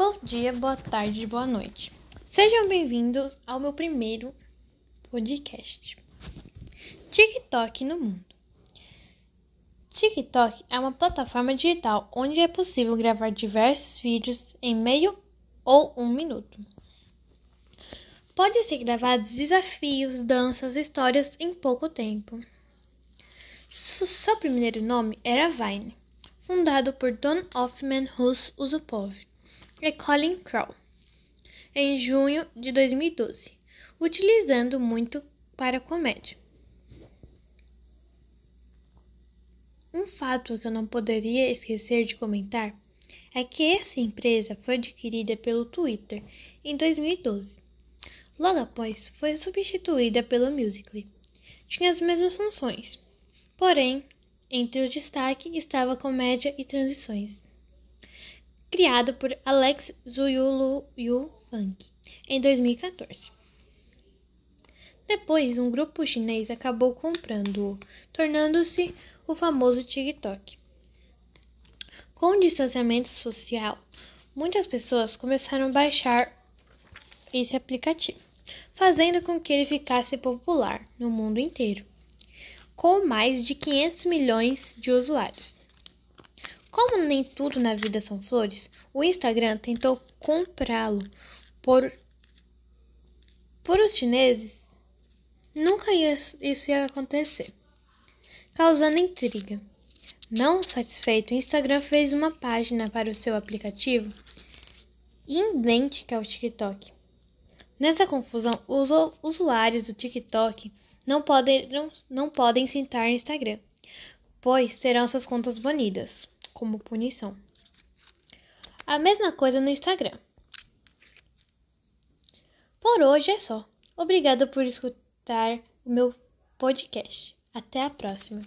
Bom dia, boa tarde, boa noite. Sejam bem-vindos ao meu primeiro podcast. TikTok no mundo. TikTok é uma plataforma digital onde é possível gravar diversos vídeos em meio ou um minuto. Pode ser gravados desafios, danças, histórias em pouco tempo. Seu primeiro nome era Vine, fundado por Don Hoffman Rus Usupov e Colin Crow em junho de 2012, utilizando muito para comédia. Um fato que eu não poderia esquecer de comentar é que essa empresa foi adquirida pelo Twitter em 2012. Logo após, foi substituída pelo Musical.ly. Tinha as mesmas funções, porém, entre o destaque estava comédia e transições criado por Alex Zuyulu-Wang em 2014. Depois, um grupo chinês acabou comprando-o, tornando-se o famoso TikTok. Com o distanciamento social, muitas pessoas começaram a baixar esse aplicativo, fazendo com que ele ficasse popular no mundo inteiro, com mais de 500 milhões de usuários. Como nem tudo na vida são flores, o Instagram tentou comprá-lo por por os chineses. Nunca ia, isso ia acontecer, causando intriga. Não satisfeito, o Instagram fez uma página para o seu aplicativo idêntica ao TikTok. Nessa confusão, os usuários do TikTok não podem, não, podem citar Instagram, pois terão suas contas banidas como punição. A mesma coisa no Instagram. Por hoje é só. Obrigado por escutar o meu podcast. Até a próxima.